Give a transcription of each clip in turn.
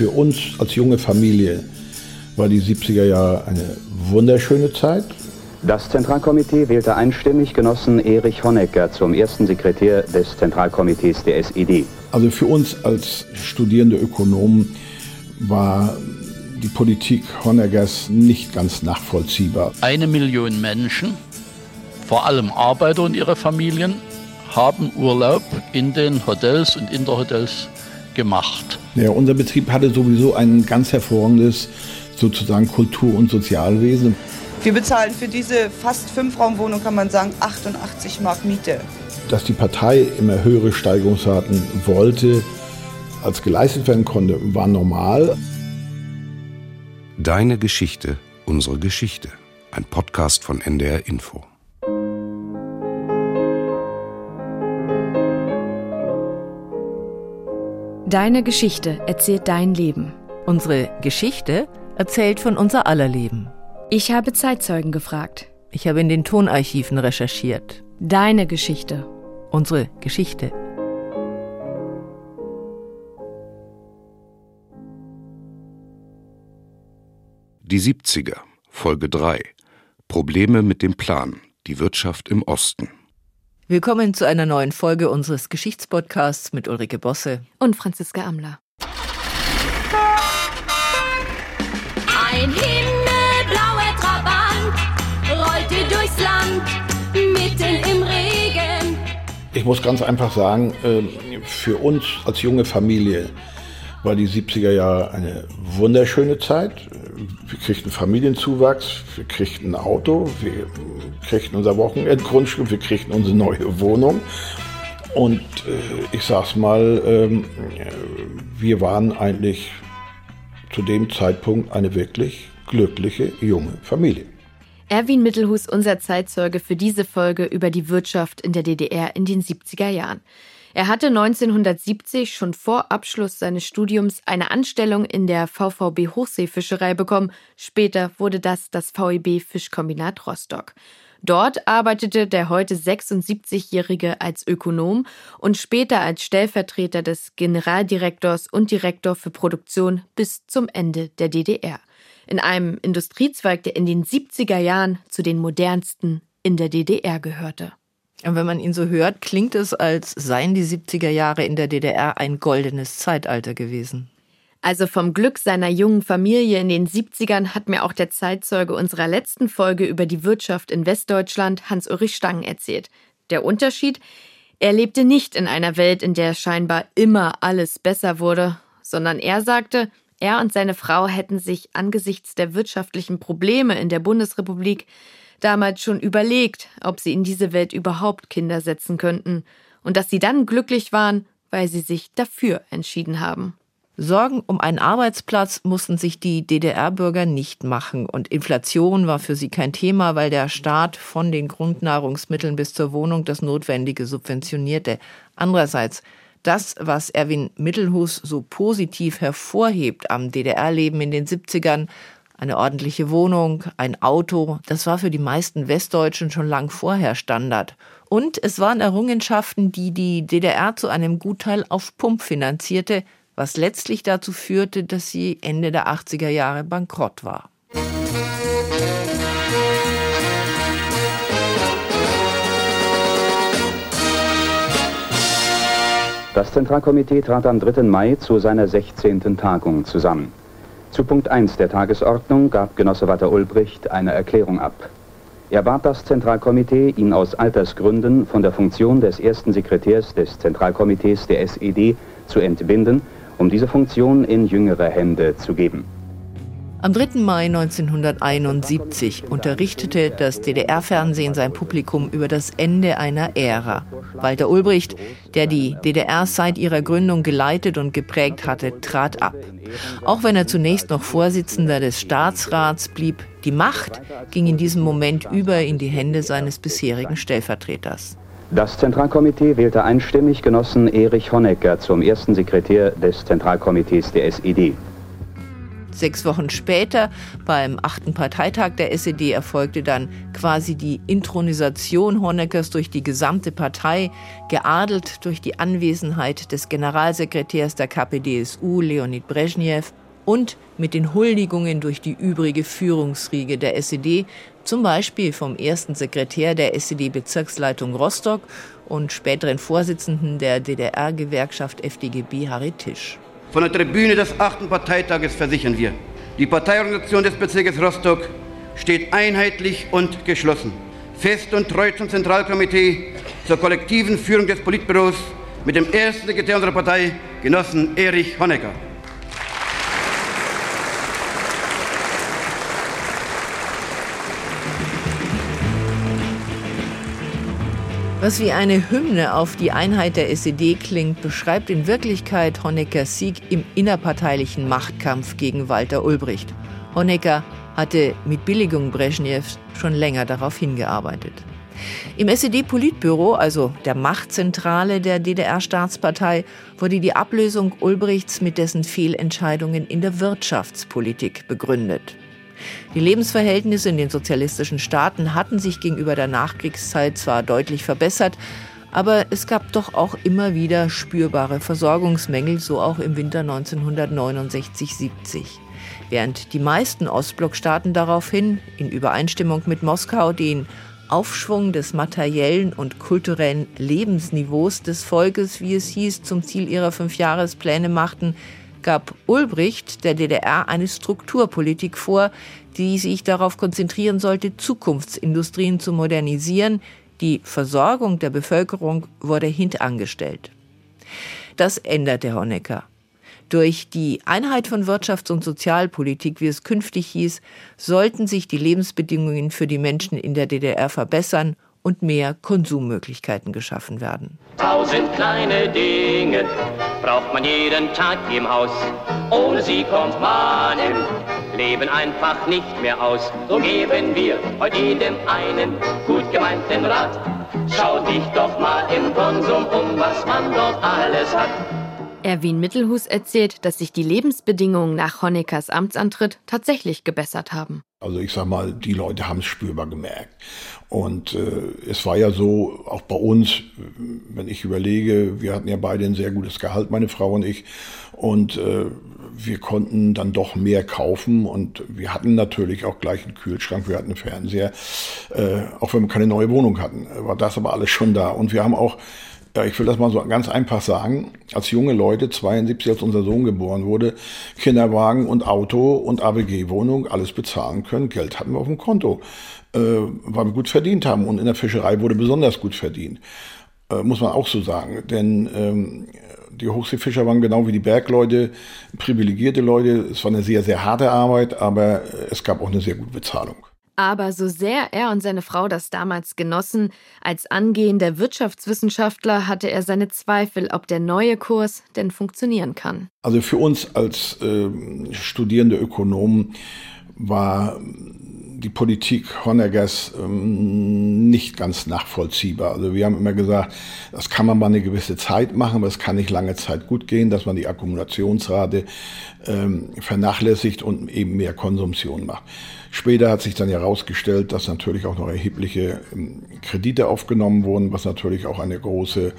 für uns als junge Familie war die 70er Jahre eine wunderschöne Zeit. Das Zentralkomitee wählte einstimmig Genossen Erich Honecker zum ersten Sekretär des Zentralkomitees der SED. Also für uns als studierende Ökonomen war die Politik Honeckers nicht ganz nachvollziehbar. Eine Million Menschen, vor allem Arbeiter und ihre Familien, haben Urlaub in den Hotels und in der Hotels gemacht. Ja, unser Betrieb hatte sowieso ein ganz hervorragendes sozusagen Kultur- und Sozialwesen. Wir bezahlen für diese fast Fünfraumwohnung, kann man sagen, 88 Mark Miete. Dass die Partei immer höhere Steigerungsraten wollte, als geleistet werden konnte, war normal. Deine Geschichte, unsere Geschichte. Ein Podcast von NDR Info. Deine Geschichte erzählt dein Leben. Unsere Geschichte erzählt von unser aller Leben. Ich habe Zeitzeugen gefragt. Ich habe in den Tonarchiven recherchiert. Deine Geschichte. Unsere Geschichte. Die 70er, Folge 3. Probleme mit dem Plan. Die Wirtschaft im Osten. Willkommen zu einer neuen Folge unseres Geschichtspodcasts mit Ulrike Bosse und Franziska Amler. Ein himmelblauer Trabant rollte durchs Land mitten im Regen. Ich muss ganz einfach sagen, ähm, für uns als junge Familie war die 70er Jahre eine wunderschöne Zeit. Wir kriegten Familienzuwachs, wir kriegten ein Auto, wir kriegten unser Wochenendgrundstück, wir kriegten unsere neue Wohnung. Und äh, ich sag's mal, ähm, wir waren eigentlich zu dem Zeitpunkt eine wirklich glückliche junge Familie. Erwin Mittelhus, unser Zeitzeuge für diese Folge über die Wirtschaft in der DDR in den 70er Jahren. Er hatte 1970 schon vor Abschluss seines Studiums eine Anstellung in der VVB Hochseefischerei bekommen. Später wurde das das VEB Fischkombinat Rostock. Dort arbeitete der heute 76-Jährige als Ökonom und später als Stellvertreter des Generaldirektors und Direktor für Produktion bis zum Ende der DDR. In einem Industriezweig, der in den 70er Jahren zu den modernsten in der DDR gehörte. Und wenn man ihn so hört, klingt es, als seien die 70er Jahre in der DDR ein goldenes Zeitalter gewesen. Also vom Glück seiner jungen Familie in den 70ern hat mir auch der Zeitzeuge unserer letzten Folge über die Wirtschaft in Westdeutschland, Hans-Ulrich Stangen, erzählt. Der Unterschied? Er lebte nicht in einer Welt, in der scheinbar immer alles besser wurde, sondern er sagte, er und seine Frau hätten sich angesichts der wirtschaftlichen Probleme in der Bundesrepublik damals schon überlegt, ob sie in diese Welt überhaupt Kinder setzen könnten und dass sie dann glücklich waren, weil sie sich dafür entschieden haben. Sorgen um einen Arbeitsplatz mussten sich die DDR-Bürger nicht machen und Inflation war für sie kein Thema, weil der Staat von den Grundnahrungsmitteln bis zur Wohnung das Notwendige subventionierte. Andererseits, das, was Erwin Mittelhus so positiv hervorhebt am DDR-Leben in den 70ern, eine ordentliche Wohnung, ein Auto, das war für die meisten Westdeutschen schon lang vorher Standard. Und es waren Errungenschaften, die die DDR zu einem Gutteil auf Pump finanzierte, was letztlich dazu führte, dass sie Ende der 80er Jahre bankrott war. Das Zentralkomitee trat am 3. Mai zu seiner 16. Tagung zusammen. Zu Punkt 1 der Tagesordnung gab Genosse Walter Ulbricht eine Erklärung ab. Er bat das Zentralkomitee, ihn aus Altersgründen von der Funktion des ersten Sekretärs des Zentralkomitees der SED zu entbinden, um diese Funktion in jüngere Hände zu geben. Am 3. Mai 1971 unterrichtete das DDR-Fernsehen sein Publikum über das Ende einer Ära. Walter Ulbricht, der die DDR seit ihrer Gründung geleitet und geprägt hatte, trat ab. Auch wenn er zunächst noch Vorsitzender des Staatsrats blieb, die Macht ging in diesem Moment über in die Hände seines bisherigen Stellvertreters. Das Zentralkomitee wählte einstimmig Genossen Erich Honecker zum ersten Sekretär des Zentralkomitees der SED. Sechs Wochen später, beim achten Parteitag der SED, erfolgte dann quasi die Intronisation Honeckers durch die gesamte Partei, geadelt durch die Anwesenheit des Generalsekretärs der KPDSU, Leonid Brezhnev, und mit den Huldigungen durch die übrige Führungsriege der SED, zum Beispiel vom ersten Sekretär der SED-Bezirksleitung Rostock und späteren Vorsitzenden der DDR-Gewerkschaft FDGB Harry Tisch. Von der Tribüne des achten Parteitages versichern wir, die Parteiorganisation des Bezirkes Rostock steht einheitlich und geschlossen, fest und treu zum Zentralkomitee, zur kollektiven Führung des Politbüros mit dem ersten Sekretär unserer Partei, Genossen Erich Honecker. Was wie eine Hymne auf die Einheit der SED klingt, beschreibt in Wirklichkeit Honeckers Sieg im innerparteilichen Machtkampf gegen Walter Ulbricht. Honecker hatte mit Billigung Brezhnevs schon länger darauf hingearbeitet. Im SED-Politbüro, also der Machtzentrale der DDR-Staatspartei, wurde die Ablösung Ulbrichts mit dessen Fehlentscheidungen in der Wirtschaftspolitik begründet. Die Lebensverhältnisse in den sozialistischen Staaten hatten sich gegenüber der Nachkriegszeit zwar deutlich verbessert, aber es gab doch auch immer wieder spürbare Versorgungsmängel, so auch im Winter 1969-70. Während die meisten Ostblockstaaten daraufhin, in Übereinstimmung mit Moskau, den Aufschwung des materiellen und kulturellen Lebensniveaus des Volkes, wie es hieß, zum Ziel ihrer Fünfjahrespläne machten, gab Ulbricht der DDR eine Strukturpolitik vor, die sich darauf konzentrieren sollte, Zukunftsindustrien zu modernisieren. Die Versorgung der Bevölkerung wurde hintangestellt. Das änderte Honecker. Durch die Einheit von Wirtschafts- und Sozialpolitik, wie es künftig hieß, sollten sich die Lebensbedingungen für die Menschen in der DDR verbessern und mehr Konsummöglichkeiten geschaffen werden. Tausend kleine Dinge braucht man jeden Tag im Haus. Ohne sie kommt man im Leben einfach nicht mehr aus. So geben wir heute jedem einen gut gemeinten Rat. Schau dich doch mal im Konsum um, was man dort alles hat. Erwin Mittelhus erzählt, dass sich die Lebensbedingungen nach Honeckers Amtsantritt tatsächlich gebessert haben. Also ich sag mal, die Leute haben es spürbar gemerkt. Und äh, es war ja so, auch bei uns, wenn ich überlege, wir hatten ja beide ein sehr gutes Gehalt, meine Frau und ich. Und äh, wir konnten dann doch mehr kaufen und wir hatten natürlich auch gleich einen Kühlschrank, wir hatten einen Fernseher, äh, auch wenn wir keine neue Wohnung hatten, war das aber alles schon da. Und wir haben auch ja, ich will das mal so ganz einfach sagen, als junge Leute, 72, als unser Sohn geboren wurde, Kinderwagen und Auto und ABG-Wohnung, alles bezahlen können. Geld hatten wir auf dem Konto, äh, weil wir gut verdient haben. Und in der Fischerei wurde besonders gut verdient. Äh, muss man auch so sagen. Denn ähm, die Hochseefischer waren genau wie die Bergleute privilegierte Leute. Es war eine sehr, sehr harte Arbeit, aber es gab auch eine sehr gute Bezahlung. Aber so sehr er und seine Frau das damals genossen, als angehender Wirtschaftswissenschaftler hatte er seine Zweifel, ob der neue Kurs denn funktionieren kann. Also für uns als äh, studierende Ökonomen war die Politik Honeggers ähm, nicht ganz nachvollziehbar. Also wir haben immer gesagt, das kann man mal eine gewisse Zeit machen, aber es kann nicht lange Zeit gut gehen, dass man die Akkumulationsrate ähm, vernachlässigt und eben mehr Konsumtion macht. Später hat sich dann herausgestellt, dass natürlich auch noch erhebliche ähm, Kredite aufgenommen wurden, was natürlich auch eine große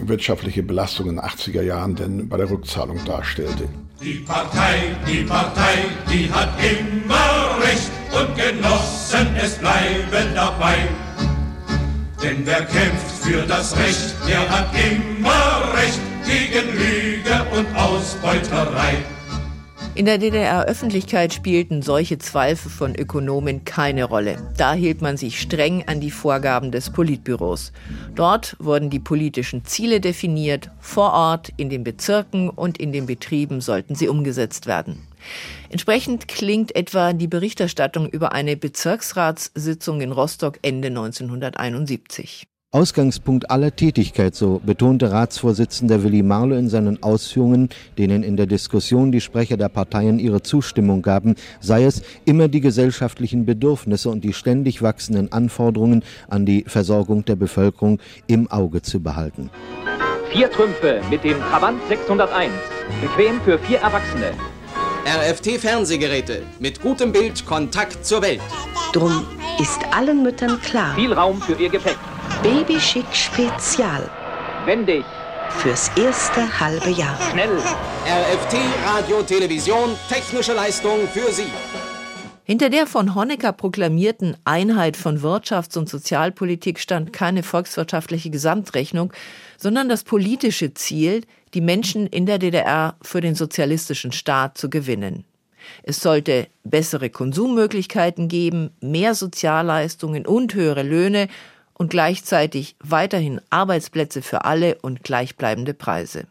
wirtschaftliche Belastung in den 80er Jahren denn bei der Rückzahlung darstellte. Die Partei, die Partei, die hat immer Recht und Genossen, es bleiben dabei. Denn wer kämpft für das Recht, der hat immer Recht gegen Lüge und Ausbeuterei. In der DDR-Öffentlichkeit spielten solche Zweifel von Ökonomen keine Rolle. Da hielt man sich streng an die Vorgaben des Politbüros. Dort wurden die politischen Ziele definiert, vor Ort, in den Bezirken und in den Betrieben sollten sie umgesetzt werden. Entsprechend klingt etwa die Berichterstattung über eine Bezirksratssitzung in Rostock Ende 1971. Ausgangspunkt aller Tätigkeit, so betonte Ratsvorsitzender Willy Marlow in seinen Ausführungen, denen in der Diskussion die Sprecher der Parteien ihre Zustimmung gaben, sei es, immer die gesellschaftlichen Bedürfnisse und die ständig wachsenden Anforderungen an die Versorgung der Bevölkerung im Auge zu behalten. Vier Trümpfe mit dem Trabant 601, bequem für vier Erwachsene. RFT-Fernsehgeräte mit gutem Bild Kontakt zur Welt. Drum ist allen Müttern klar. Viel Raum für ihr Gepäck. Babyschick Spezial. Wendig. Fürs erste halbe Jahr. Schnell. RFT Radio Television, technische Leistung für Sie. Hinter der von Honecker proklamierten Einheit von Wirtschafts- und Sozialpolitik stand keine volkswirtschaftliche Gesamtrechnung, sondern das politische Ziel, die Menschen in der DDR für den sozialistischen Staat zu gewinnen. Es sollte bessere Konsummöglichkeiten geben, mehr Sozialleistungen und höhere Löhne und gleichzeitig weiterhin Arbeitsplätze für alle und gleichbleibende Preise.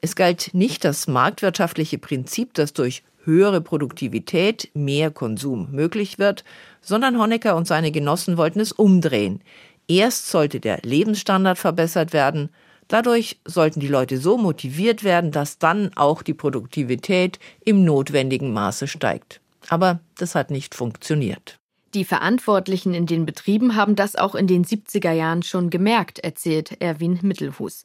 Es galt nicht das marktwirtschaftliche Prinzip, das durch höhere Produktivität mehr Konsum möglich wird, sondern Honecker und seine Genossen wollten es umdrehen. Erst sollte der Lebensstandard verbessert werden, dadurch sollten die Leute so motiviert werden, dass dann auch die Produktivität im notwendigen Maße steigt. Aber das hat nicht funktioniert. Die Verantwortlichen in den Betrieben haben das auch in den 70er Jahren schon gemerkt, erzählt Erwin Mittelhus.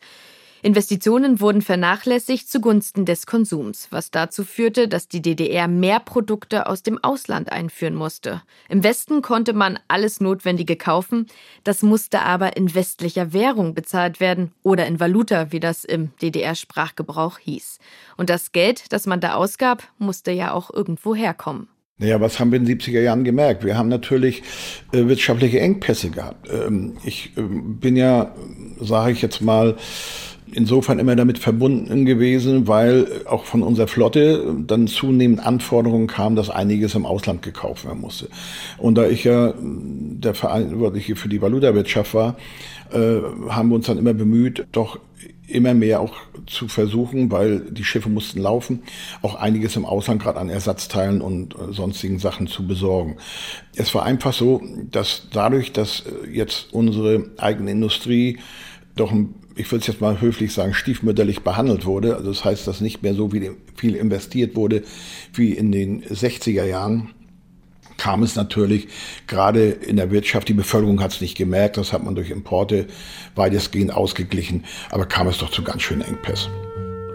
Investitionen wurden vernachlässigt zugunsten des Konsums, was dazu führte, dass die DDR mehr Produkte aus dem Ausland einführen musste. Im Westen konnte man alles Notwendige kaufen, das musste aber in westlicher Währung bezahlt werden oder in Valuta, wie das im DDR-Sprachgebrauch hieß. Und das Geld, das man da ausgab, musste ja auch irgendwo herkommen. Naja, was haben wir in den 70er Jahren gemerkt? Wir haben natürlich äh, wirtschaftliche Engpässe gehabt. Ähm, ich äh, bin ja, sage ich jetzt mal, insofern immer damit verbunden gewesen, weil auch von unserer Flotte dann zunehmend Anforderungen kamen, dass einiges im Ausland gekauft werden musste. Und da ich ja der Verantwortliche für die Valutawirtschaft war, äh, haben wir uns dann immer bemüht, doch immer mehr auch zu versuchen, weil die Schiffe mussten laufen, auch einiges im Ausland gerade an Ersatzteilen und äh, sonstigen Sachen zu besorgen. Es war einfach so, dass dadurch, dass äh, jetzt unsere eigene Industrie doch ich würde es jetzt mal höflich sagen, stiefmütterlich behandelt wurde. Also das heißt, dass nicht mehr so viel investiert wurde wie in den 60er Jahren kam es natürlich gerade in der Wirtschaft, die Bevölkerung hat es nicht gemerkt, das hat man durch Importe weitestgehend ausgeglichen, aber kam es doch zu ganz schönen Engpässen.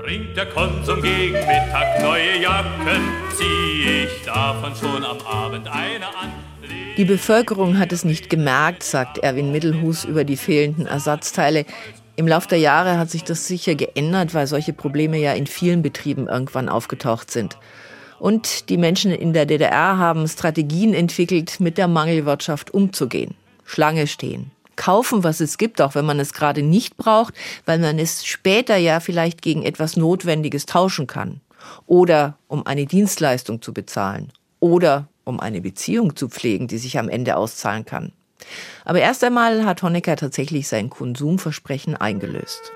Bringt der Konsum gegen Mittag neue Jacken, zieh ich davon schon am Abend eine an. Die Bevölkerung hat es nicht gemerkt, sagt Erwin Mittelhus über die fehlenden Ersatzteile. Im Laufe der Jahre hat sich das sicher geändert, weil solche Probleme ja in vielen Betrieben irgendwann aufgetaucht sind. Und die Menschen in der DDR haben Strategien entwickelt, mit der Mangelwirtschaft umzugehen. Schlange stehen. Kaufen, was es gibt, auch wenn man es gerade nicht braucht, weil man es später ja vielleicht gegen etwas Notwendiges tauschen kann. Oder um eine Dienstleistung zu bezahlen. Oder um eine Beziehung zu pflegen, die sich am Ende auszahlen kann. Aber erst einmal hat Honecker tatsächlich sein Konsumversprechen eingelöst.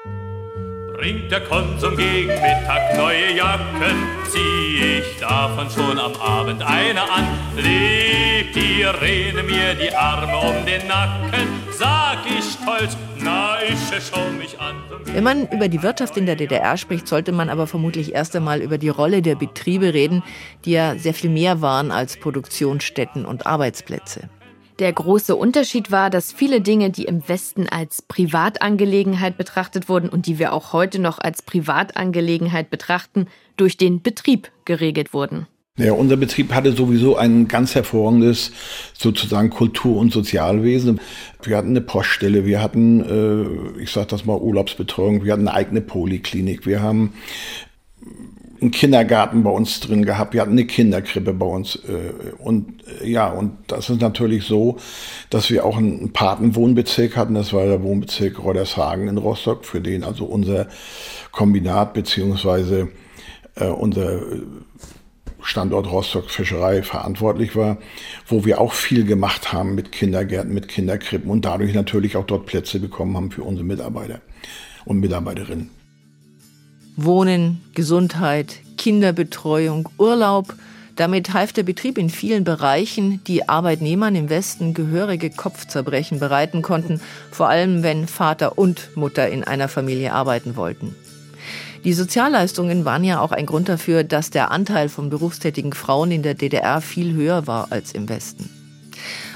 Bringt der Konsum gegen Mittag neue Jacken, zieh ich davon schon am Abend eine an. Legt die Rene mir die Arme um den Nacken, sag ich stolz, na ich schau mich an. Wenn man über die Wirtschaft in der DDR spricht, sollte man aber vermutlich erst einmal über die Rolle der Betriebe reden, die ja sehr viel mehr waren als Produktionsstätten und Arbeitsplätze. Der große Unterschied war, dass viele Dinge, die im Westen als Privatangelegenheit betrachtet wurden und die wir auch heute noch als Privatangelegenheit betrachten, durch den Betrieb geregelt wurden. Ja, unser Betrieb hatte sowieso ein ganz hervorragendes sozusagen Kultur- und Sozialwesen. Wir hatten eine Poststelle, wir hatten, äh, ich sage das mal, Urlaubsbetreuung, wir hatten eine eigene Poliklinik, wir haben einen Kindergarten bei uns drin gehabt, wir hatten eine Kinderkrippe bei uns. Äh, und äh, ja, und das ist natürlich so, dass wir auch einen Patenwohnbezirk hatten, das war der Wohnbezirk Roddershagen in Rostock, für den also unser Kombinat beziehungsweise äh, unser Standort Rostock Fischerei verantwortlich war, wo wir auch viel gemacht haben mit Kindergärten, mit Kinderkrippen und dadurch natürlich auch dort Plätze bekommen haben für unsere Mitarbeiter und Mitarbeiterinnen. Wohnen, Gesundheit, Kinderbetreuung, Urlaub. Damit half der Betrieb in vielen Bereichen, die Arbeitnehmern im Westen gehörige Kopfzerbrechen bereiten konnten, vor allem wenn Vater und Mutter in einer Familie arbeiten wollten. Die Sozialleistungen waren ja auch ein Grund dafür, dass der Anteil von berufstätigen Frauen in der DDR viel höher war als im Westen.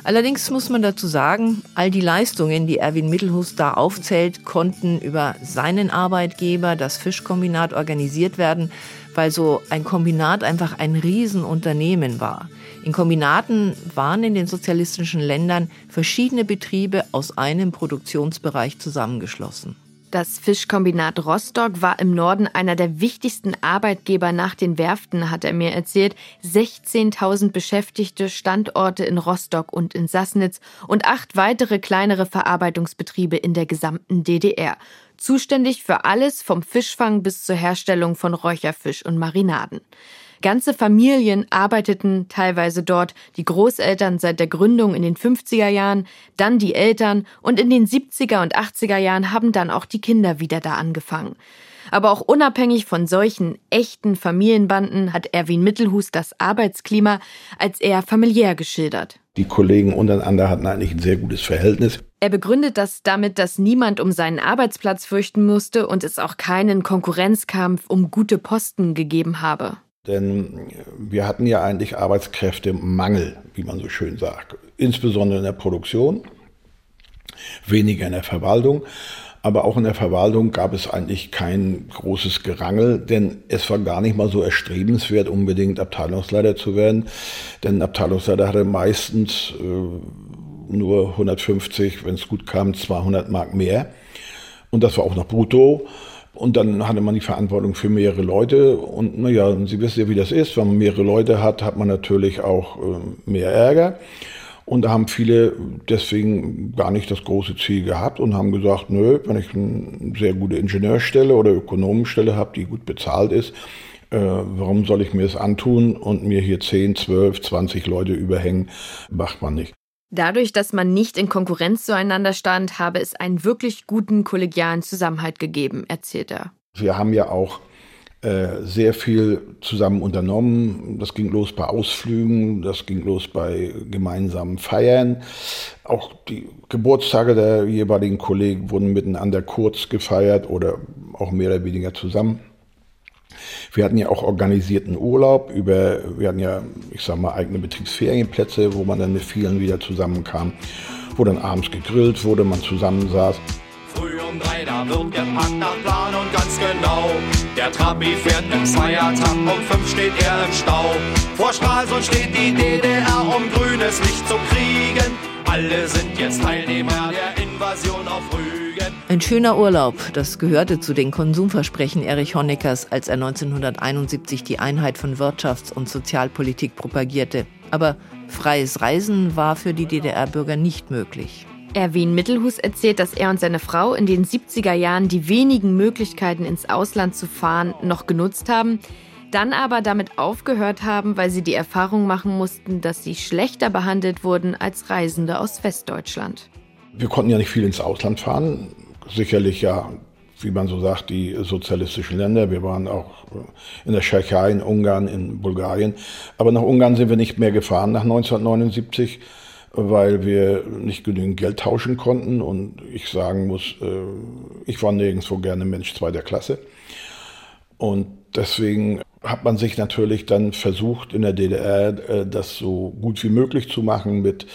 Allerdings muss man dazu sagen, all die Leistungen, die Erwin Mittelhus da aufzählt, konnten über seinen Arbeitgeber, das Fischkombinat, organisiert werden, weil so ein Kombinat einfach ein Riesenunternehmen war. In Kombinaten waren in den sozialistischen Ländern verschiedene Betriebe aus einem Produktionsbereich zusammengeschlossen. Das Fischkombinat Rostock war im Norden einer der wichtigsten Arbeitgeber nach den Werften, hat er mir erzählt. 16.000 Beschäftigte, Standorte in Rostock und in Sassnitz und acht weitere kleinere Verarbeitungsbetriebe in der gesamten DDR. Zuständig für alles vom Fischfang bis zur Herstellung von Räucherfisch und Marinaden. Ganze Familien arbeiteten teilweise dort, die Großeltern seit der Gründung in den 50er Jahren, dann die Eltern und in den 70er und 80er Jahren haben dann auch die Kinder wieder da angefangen. Aber auch unabhängig von solchen echten Familienbanden hat Erwin Mittelhus das Arbeitsklima als eher familiär geschildert. Die Kollegen untereinander hatten eigentlich ein sehr gutes Verhältnis. Er begründet das damit, dass niemand um seinen Arbeitsplatz fürchten musste und es auch keinen Konkurrenzkampf um gute Posten gegeben habe. Denn wir hatten ja eigentlich Arbeitskräftemangel, wie man so schön sagt. Insbesondere in der Produktion, weniger in der Verwaltung. Aber auch in der Verwaltung gab es eigentlich kein großes Gerangel, denn es war gar nicht mal so erstrebenswert, unbedingt Abteilungsleiter zu werden. Denn Abteilungsleiter hatte meistens äh, nur 150, wenn es gut kam, 200 Mark mehr. Und das war auch noch brutto. Und dann hatte man die Verantwortung für mehrere Leute. Und naja, Sie wissen ja, wie das ist. Wenn man mehrere Leute hat, hat man natürlich auch äh, mehr Ärger. Und da haben viele deswegen gar nicht das große Ziel gehabt und haben gesagt, nö, wenn ich eine sehr gute Ingenieurstelle oder Ökonomenstelle habe, die gut bezahlt ist, äh, warum soll ich mir das antun und mir hier 10, 12, 20 Leute überhängen? Macht man nicht. Dadurch, dass man nicht in Konkurrenz zueinander stand, habe es einen wirklich guten kollegialen Zusammenhalt gegeben, erzählt er. Wir haben ja auch äh, sehr viel zusammen unternommen. Das ging los bei Ausflügen, das ging los bei gemeinsamen Feiern. Auch die Geburtstage der jeweiligen Kollegen wurden miteinander kurz gefeiert oder auch mehr oder weniger zusammen. Wir hatten ja auch organisierten Urlaub über, wir hatten ja, ich sag mal, eigene Betriebsferienplätze, wo man dann mit vielen wieder zusammenkam, wo dann abends gegrillt wurde, man zusammensaß. Früh um drei, da wird gepackt nach Plan und ganz genau. Der Trabi fährt im Zweiertakt, um fünf steht er im Stau. Vor Stralsund steht die DDR, um grünes Licht zu kriegen. Alle sind jetzt Teilnehmer der Invasion auf Rügen. Ein schöner Urlaub, das gehörte zu den Konsumversprechen Erich Honeckers, als er 1971 die Einheit von Wirtschafts- und Sozialpolitik propagierte. Aber freies Reisen war für die DDR-Bürger nicht möglich. Erwin Mittelhus erzählt, dass er und seine Frau in den 70er Jahren die wenigen Möglichkeiten ins Ausland zu fahren noch genutzt haben, dann aber damit aufgehört haben, weil sie die Erfahrung machen mussten, dass sie schlechter behandelt wurden als Reisende aus Westdeutschland. Wir konnten ja nicht viel ins Ausland fahren. Sicherlich ja, wie man so sagt, die sozialistischen Länder. Wir waren auch in der Tschechei, in Ungarn, in Bulgarien. Aber nach Ungarn sind wir nicht mehr gefahren nach 1979 weil wir nicht genügend Geld tauschen konnten. Und ich sagen muss, äh, ich war nirgendwo gerne Mensch zweiter Klasse. Und deswegen hat man sich natürlich dann versucht, in der DDR äh, das so gut wie möglich zu machen mit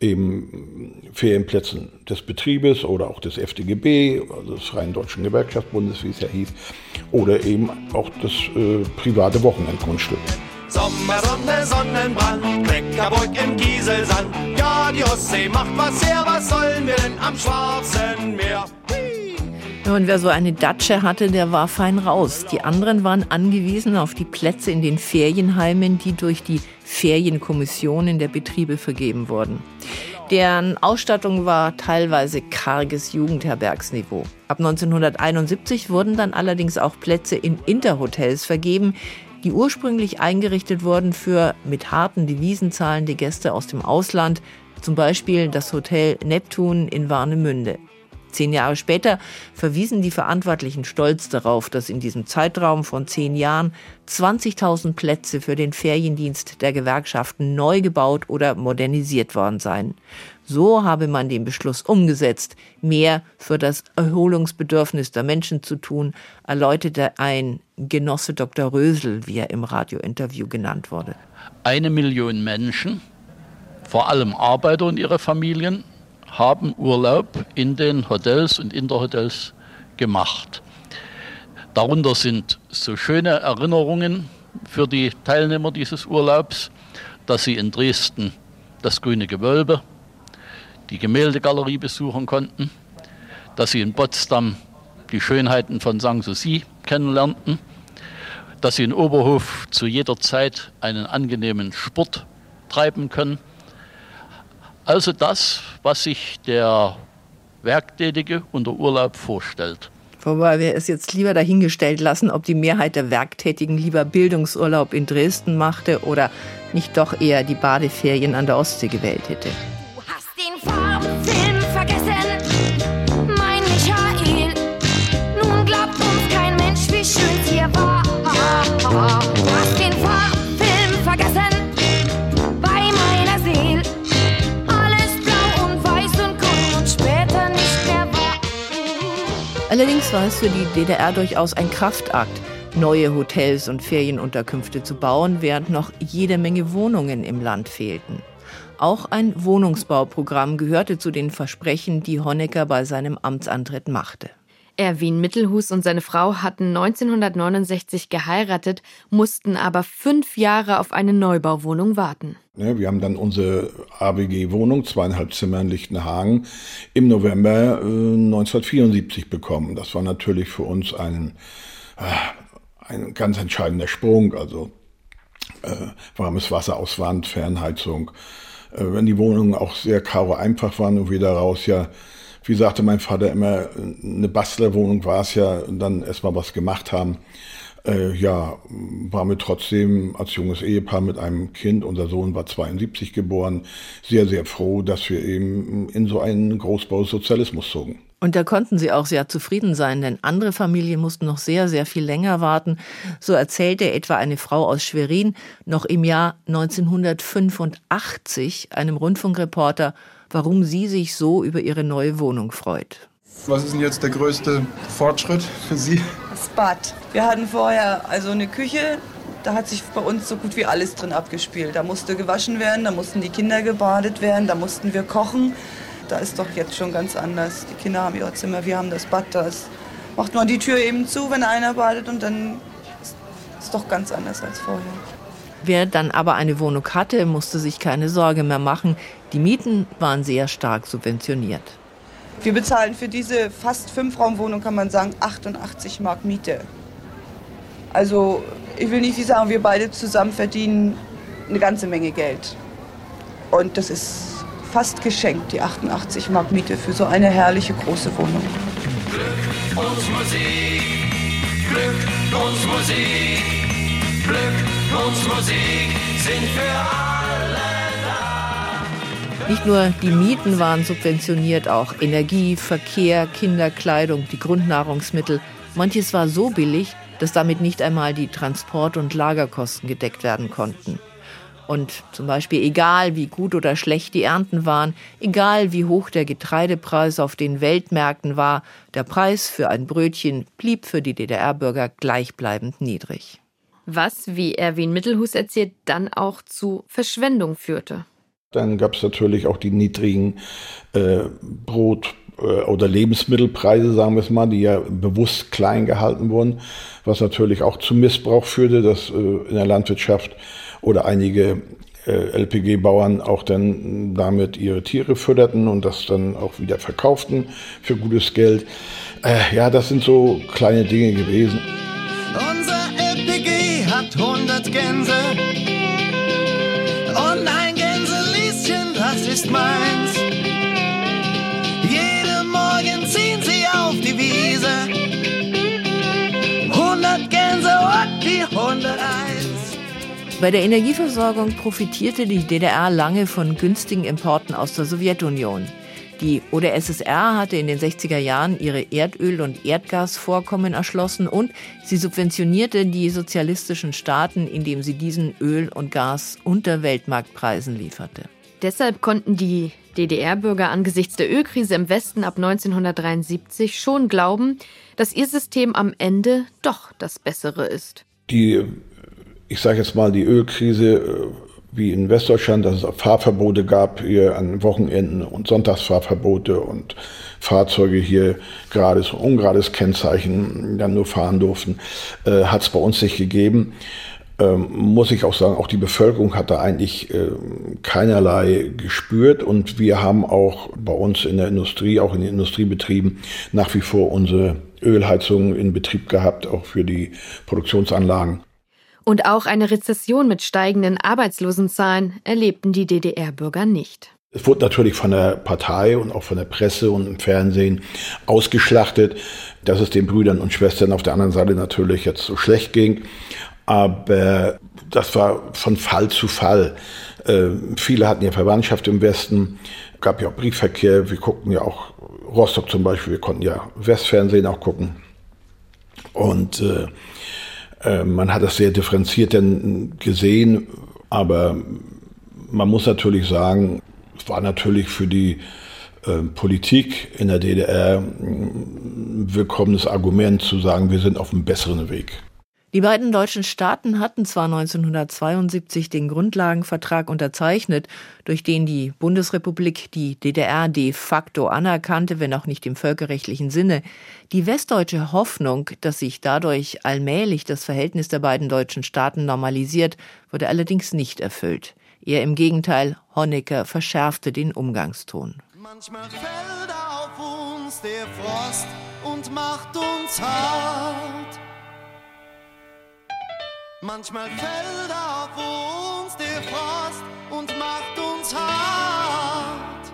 eben Ferienplätzen des Betriebes oder auch des FDGB, also des Freien Deutschen Gewerkschaftsbundes, wie es ja hieß, oder eben auch das äh, private Wochenendgrundstück. Sommer, Sonne, Sonnenbrand, Kleckerburg im Kieselsand. Ja, die Ostsee macht was her, was sollen wir denn am Schwarzen Meer? Und wer so eine Datsche hatte, der war fein raus. Die anderen waren angewiesen auf die Plätze in den Ferienheimen, die durch die Ferienkommissionen der Betriebe vergeben wurden. Deren Ausstattung war teilweise karges Jugendherbergsniveau. Ab 1971 wurden dann allerdings auch Plätze in Interhotels vergeben, die ursprünglich eingerichtet wurden für mit harten Devisen zahlende Gäste aus dem Ausland, zum Beispiel das Hotel Neptun in Warnemünde. Zehn Jahre später verwiesen die Verantwortlichen stolz darauf, dass in diesem Zeitraum von zehn Jahren 20.000 Plätze für den Feriendienst der Gewerkschaften neu gebaut oder modernisiert worden seien. So habe man den Beschluss umgesetzt, mehr für das Erholungsbedürfnis der Menschen zu tun, erläuterte ein Genosse Dr. Rösel, wie er im Radiointerview genannt wurde. Eine Million Menschen vor allem Arbeiter und ihre Familien, haben Urlaub in den Hotels und Interhotels gemacht. Darunter sind so schöne Erinnerungen für die Teilnehmer dieses Urlaubs, dass sie in Dresden das Grüne Gewölbe, die Gemäldegalerie besuchen konnten, dass sie in Potsdam die Schönheiten von Sanssouci kennenlernten, dass sie in Oberhof zu jeder Zeit einen angenehmen Sport treiben können. Also das, was sich der Werktätige unter Urlaub vorstellt. Wobei wir es jetzt lieber dahingestellt lassen, ob die Mehrheit der Werktätigen lieber Bildungsurlaub in Dresden machte oder nicht doch eher die Badeferien an der Ostsee gewählt hätte. Allerdings war es für die DDR durchaus ein Kraftakt, neue Hotels und Ferienunterkünfte zu bauen, während noch jede Menge Wohnungen im Land fehlten. Auch ein Wohnungsbauprogramm gehörte zu den Versprechen, die Honecker bei seinem Amtsantritt machte. Erwin Mittelhus und seine Frau hatten 1969 geheiratet, mussten aber fünf Jahre auf eine Neubauwohnung warten. Ne, wir haben dann unsere ABG-Wohnung, zweieinhalb Zimmer in Lichtenhagen, im November äh, 1974 bekommen. Das war natürlich für uns ein, äh, ein ganz entscheidender Sprung. Also äh, warmes Wasser aus Wand, Fernheizung. Äh, wenn die Wohnungen auch sehr karo einfach waren und wir daraus ja wie sagte mein Vater immer, eine Bastlerwohnung war es ja, und dann erstmal was gemacht haben. Äh, ja, waren wir trotzdem als junges Ehepaar mit einem Kind, unser Sohn war 72 geboren, sehr, sehr froh, dass wir eben in so einen Großbau Sozialismus zogen. Und da konnten sie auch sehr zufrieden sein, denn andere Familien mussten noch sehr, sehr viel länger warten. So erzählte etwa eine Frau aus Schwerin noch im Jahr 1985 einem Rundfunkreporter, warum sie sich so über ihre neue Wohnung freut. Was ist denn jetzt der größte Fortschritt für Sie? Das Bad. Wir hatten vorher also eine Küche, da hat sich bei uns so gut wie alles drin abgespielt. Da musste gewaschen werden, da mussten die Kinder gebadet werden, da mussten wir kochen. Da ist doch jetzt schon ganz anders. Die Kinder haben ihr Zimmer, wir haben das Bad. Das macht man die Tür eben zu, wenn einer badet und dann ist es doch ganz anders als vorher. Wer dann aber eine Wohnung hatte, musste sich keine Sorge mehr machen. Die Mieten waren sehr stark subventioniert. Wir bezahlen für diese fast Fünfraumwohnung, kann man sagen, 88 Mark Miete. Also ich will nicht viel sagen, wir beide zusammen verdienen eine ganze Menge Geld. Und das ist fast geschenkt, die 88 Mark Miete für so eine herrliche große Wohnung. Glück und Musik, Glück und Musik, Glück und Musik sind für alle da. Nicht nur die Mieten waren subventioniert, auch Energie, Verkehr, Kinderkleidung, die Grundnahrungsmittel. Manches war so billig, dass damit nicht einmal die Transport- und Lagerkosten gedeckt werden konnten. Und zum Beispiel egal wie gut oder schlecht die Ernten waren, egal wie hoch der Getreidepreis auf den Weltmärkten war, der Preis für ein Brötchen blieb für die DDR-Bürger gleichbleibend niedrig. Was, wie Erwin Mittelhus erzählt, dann auch zu Verschwendung führte. Dann gab es natürlich auch die niedrigen äh, Brot- äh, oder Lebensmittelpreise, sagen wir es mal, die ja bewusst klein gehalten wurden, was natürlich auch zu Missbrauch führte, dass äh, in der Landwirtschaft oder einige äh, LPG-Bauern auch dann damit ihre Tiere fütterten und das dann auch wieder verkauften für gutes Geld. Äh, ja, das sind so kleine Dinge gewesen. Unser 100 Gänse und ein Gänselieschen, das ist meins. Jeden Morgen ziehen sie auf die Wiese. 100 Gänse und die 101. Bei der Energieversorgung profitierte die DDR lange von günstigen Importen aus der Sowjetunion. Die OdSSR hatte in den 60er Jahren ihre Erdöl- und Erdgasvorkommen erschlossen und sie subventionierte die sozialistischen Staaten, indem sie diesen Öl und Gas unter Weltmarktpreisen lieferte. Deshalb konnten die DDR-Bürger angesichts der Ölkrise im Westen ab 1973 schon glauben, dass ihr System am Ende doch das bessere ist. Die, ich sage jetzt mal, die Ölkrise äh, wie in Westdeutschland, dass es Fahrverbote gab hier an Wochenenden und Sonntagsfahrverbote und Fahrzeuge hier gerades und ungerades Kennzeichen dann nur fahren durften, äh, hat es bei uns nicht gegeben. Ähm, muss ich auch sagen, auch die Bevölkerung hat da eigentlich äh, keinerlei gespürt und wir haben auch bei uns in der Industrie, auch in den Industriebetrieben, nach wie vor unsere Ölheizung in Betrieb gehabt, auch für die Produktionsanlagen. Und auch eine Rezession mit steigenden Arbeitslosenzahlen erlebten die DDR-Bürger nicht. Es wurde natürlich von der Partei und auch von der Presse und im Fernsehen ausgeschlachtet, dass es den Brüdern und Schwestern auf der anderen Seite natürlich jetzt so schlecht ging. Aber das war von Fall zu Fall. Äh, viele hatten ja Verwandtschaft im Westen, gab ja auch Briefverkehr. Wir guckten ja auch Rostock zum Beispiel, wir konnten ja Westfernsehen auch gucken. Und äh, man hat das sehr differenziert denn gesehen, aber man muss natürlich sagen, es war natürlich für die äh, Politik in der DDR ein willkommenes Argument zu sagen, wir sind auf einem besseren Weg. Die beiden deutschen Staaten hatten zwar 1972 den Grundlagenvertrag unterzeichnet, durch den die Bundesrepublik die DDR de facto anerkannte, wenn auch nicht im völkerrechtlichen Sinne. Die westdeutsche Hoffnung, dass sich dadurch allmählich das Verhältnis der beiden deutschen Staaten normalisiert, wurde allerdings nicht erfüllt. Eher im Gegenteil, Honecker verschärfte den Umgangston. Manchmal fällt auf uns der Frost und macht uns hart. Manchmal fällt auf uns der Frost und macht uns hart.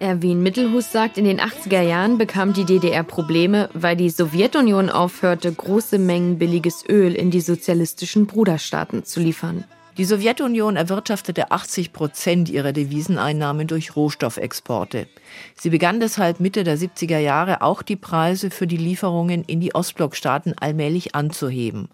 Erwin Mittelhus sagt, in den 80er Jahren bekam die DDR Probleme, weil die Sowjetunion aufhörte, große Mengen billiges Öl in die sozialistischen Bruderstaaten zu liefern. Die Sowjetunion erwirtschaftete 80 Prozent ihrer Deviseneinnahmen durch Rohstoffexporte. Sie begann deshalb Mitte der 70er Jahre auch die Preise für die Lieferungen in die Ostblockstaaten allmählich anzuheben.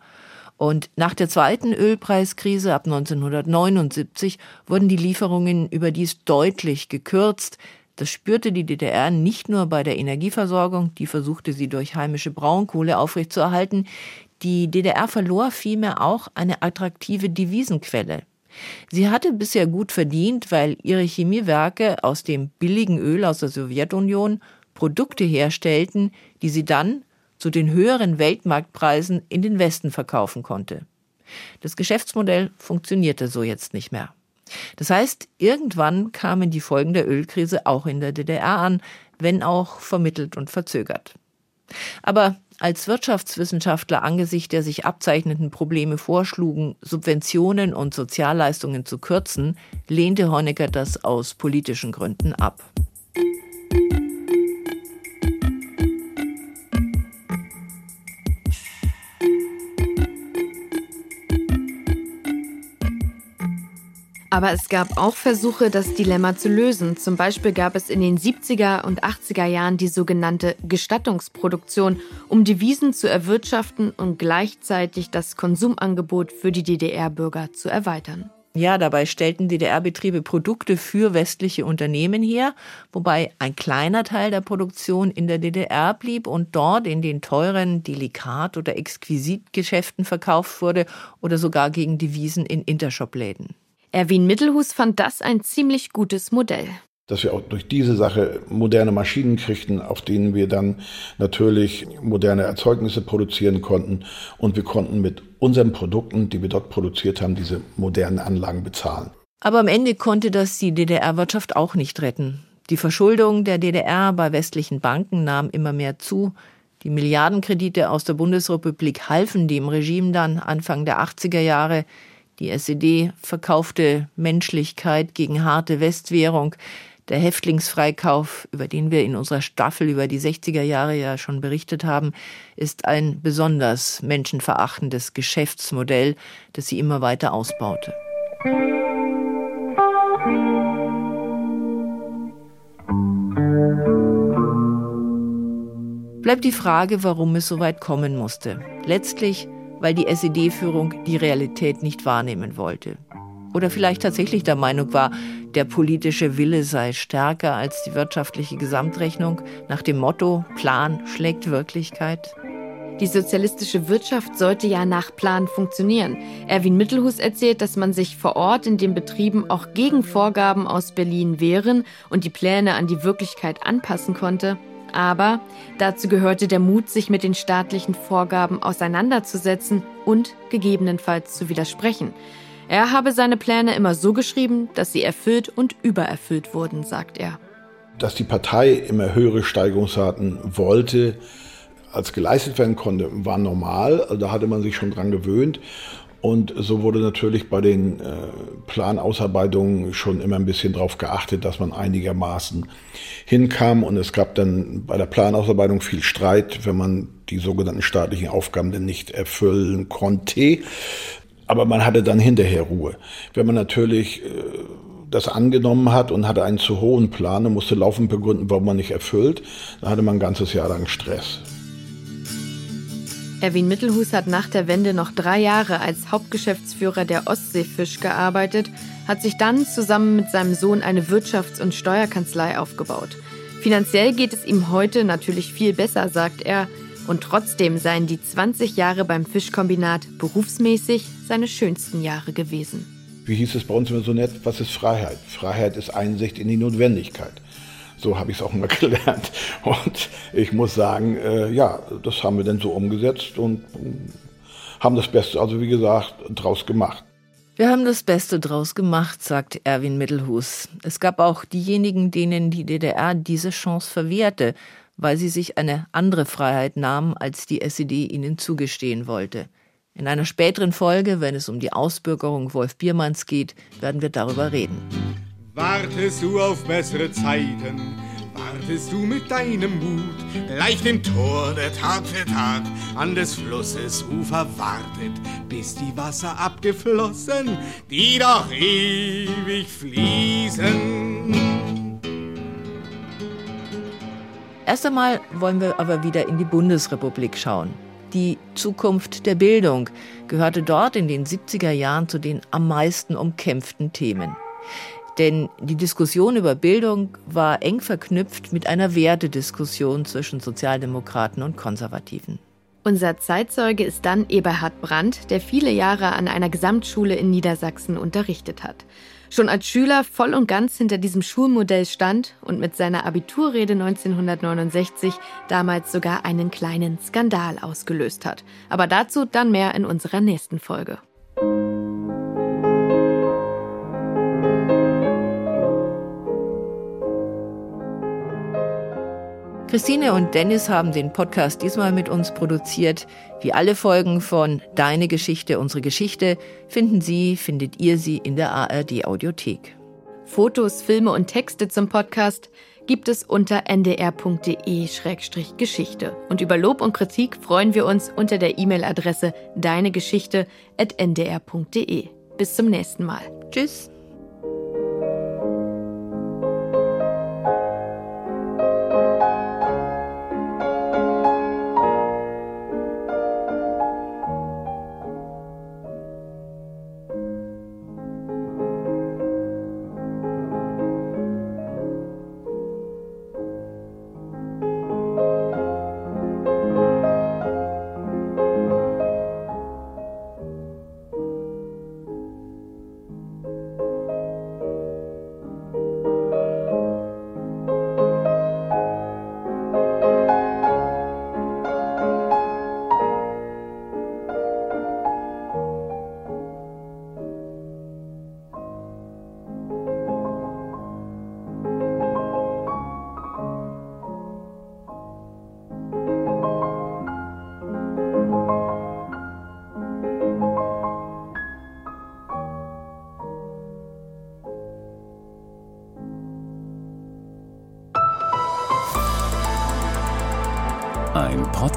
Und nach der zweiten Ölpreiskrise ab 1979 wurden die Lieferungen überdies deutlich gekürzt. Das spürte die DDR nicht nur bei der Energieversorgung, die versuchte sie durch heimische Braunkohle aufrechtzuerhalten. Die DDR verlor vielmehr auch eine attraktive Devisenquelle. Sie hatte bisher gut verdient, weil ihre Chemiewerke aus dem billigen Öl aus der Sowjetunion Produkte herstellten, die sie dann zu den höheren Weltmarktpreisen in den Westen verkaufen konnte. Das Geschäftsmodell funktionierte so jetzt nicht mehr. Das heißt, irgendwann kamen die Folgen der Ölkrise auch in der DDR an, wenn auch vermittelt und verzögert. Aber als Wirtschaftswissenschaftler angesichts der sich abzeichnenden Probleme vorschlugen, Subventionen und Sozialleistungen zu kürzen, lehnte Honecker das aus politischen Gründen ab. Aber es gab auch Versuche, das Dilemma zu lösen. Zum Beispiel gab es in den 70er und 80er Jahren die sogenannte Gestattungsproduktion, um Devisen zu erwirtschaften und gleichzeitig das Konsumangebot für die DDR-Bürger zu erweitern. Ja, dabei stellten DDR-Betriebe Produkte für westliche Unternehmen her, wobei ein kleiner Teil der Produktion in der DDR blieb und dort in den teuren Delikat- oder Exquisitgeschäften verkauft wurde oder sogar gegen Devisen in Intershop-Läden. Erwin Mittelhus fand das ein ziemlich gutes Modell. Dass wir auch durch diese Sache moderne Maschinen kriegten, auf denen wir dann natürlich moderne Erzeugnisse produzieren konnten. Und wir konnten mit unseren Produkten, die wir dort produziert haben, diese modernen Anlagen bezahlen. Aber am Ende konnte das die DDR-Wirtschaft auch nicht retten. Die Verschuldung der DDR bei westlichen Banken nahm immer mehr zu. Die Milliardenkredite aus der Bundesrepublik halfen dem Regime dann Anfang der 80er Jahre. Die SED verkaufte Menschlichkeit gegen harte Westwährung. Der Häftlingsfreikauf, über den wir in unserer Staffel über die 60er Jahre ja schon berichtet haben, ist ein besonders menschenverachtendes Geschäftsmodell, das sie immer weiter ausbaute. Bleibt die Frage, warum es so weit kommen musste. Letztlich weil die SED-Führung die Realität nicht wahrnehmen wollte. Oder vielleicht tatsächlich der Meinung war, der politische Wille sei stärker als die wirtschaftliche Gesamtrechnung nach dem Motto Plan schlägt Wirklichkeit. Die sozialistische Wirtschaft sollte ja nach Plan funktionieren. Erwin Mittelhus erzählt, dass man sich vor Ort in den Betrieben auch gegen Vorgaben aus Berlin wehren und die Pläne an die Wirklichkeit anpassen konnte. Aber dazu gehörte der Mut, sich mit den staatlichen Vorgaben auseinanderzusetzen und gegebenenfalls zu widersprechen. Er habe seine Pläne immer so geschrieben, dass sie erfüllt und übererfüllt wurden, sagt er. Dass die Partei immer höhere Steigerungsraten wollte, als geleistet werden konnte, war normal. Also da hatte man sich schon dran gewöhnt. Und so wurde natürlich bei den äh, Planausarbeitungen schon immer ein bisschen darauf geachtet, dass man einigermaßen hinkam. Und es gab dann bei der Planausarbeitung viel Streit, wenn man die sogenannten staatlichen Aufgaben denn nicht erfüllen konnte. Aber man hatte dann hinterher Ruhe. Wenn man natürlich äh, das angenommen hat und hatte einen zu hohen Plan und musste laufend begründen, warum man nicht erfüllt, dann hatte man ein ganzes Jahr lang Stress. Erwin Mittelhus hat nach der Wende noch drei Jahre als Hauptgeschäftsführer der Ostseefisch gearbeitet, hat sich dann zusammen mit seinem Sohn eine Wirtschafts- und Steuerkanzlei aufgebaut. Finanziell geht es ihm heute natürlich viel besser, sagt er, und trotzdem seien die 20 Jahre beim Fischkombinat berufsmäßig seine schönsten Jahre gewesen. Wie hieß es bei uns immer so nett, was ist Freiheit? Freiheit ist Einsicht in die Notwendigkeit. So habe ich es auch mal gelernt. Und ich muss sagen, äh, ja, das haben wir dann so umgesetzt und äh, haben das Beste, also wie gesagt, draus gemacht. Wir haben das Beste draus gemacht, sagt Erwin Mittelhus. Es gab auch diejenigen, denen die DDR diese Chance verwehrte, weil sie sich eine andere Freiheit nahmen, als die SED ihnen zugestehen wollte. In einer späteren Folge, wenn es um die Ausbürgerung Wolf Biermanns geht, werden wir darüber reden. Wartest du auf bessere Zeiten? Wartest du mit deinem Mut gleich dem Tor, der Tag für Tag an des Flusses Ufer wartet, bis die Wasser abgeflossen, die doch ewig fließen? Erst einmal wollen wir aber wieder in die Bundesrepublik schauen. Die Zukunft der Bildung gehörte dort in den 70er Jahren zu den am meisten umkämpften Themen. Denn die Diskussion über Bildung war eng verknüpft mit einer Wertediskussion zwischen Sozialdemokraten und Konservativen. Unser Zeitzeuge ist dann Eberhard Brandt, der viele Jahre an einer Gesamtschule in Niedersachsen unterrichtet hat. Schon als Schüler voll und ganz hinter diesem Schulmodell stand und mit seiner Abiturrede 1969 damals sogar einen kleinen Skandal ausgelöst hat. Aber dazu dann mehr in unserer nächsten Folge. Christine und Dennis haben den Podcast diesmal mit uns produziert. Wie alle Folgen von Deine Geschichte, unsere Geschichte finden Sie, findet ihr sie in der ARD Audiothek. Fotos, Filme und Texte zum Podcast gibt es unter ndr.de-geschichte. Und über Lob und Kritik freuen wir uns unter der E-Mail-Adresse deinegeschichte.ndr.de. Bis zum nächsten Mal. Tschüss.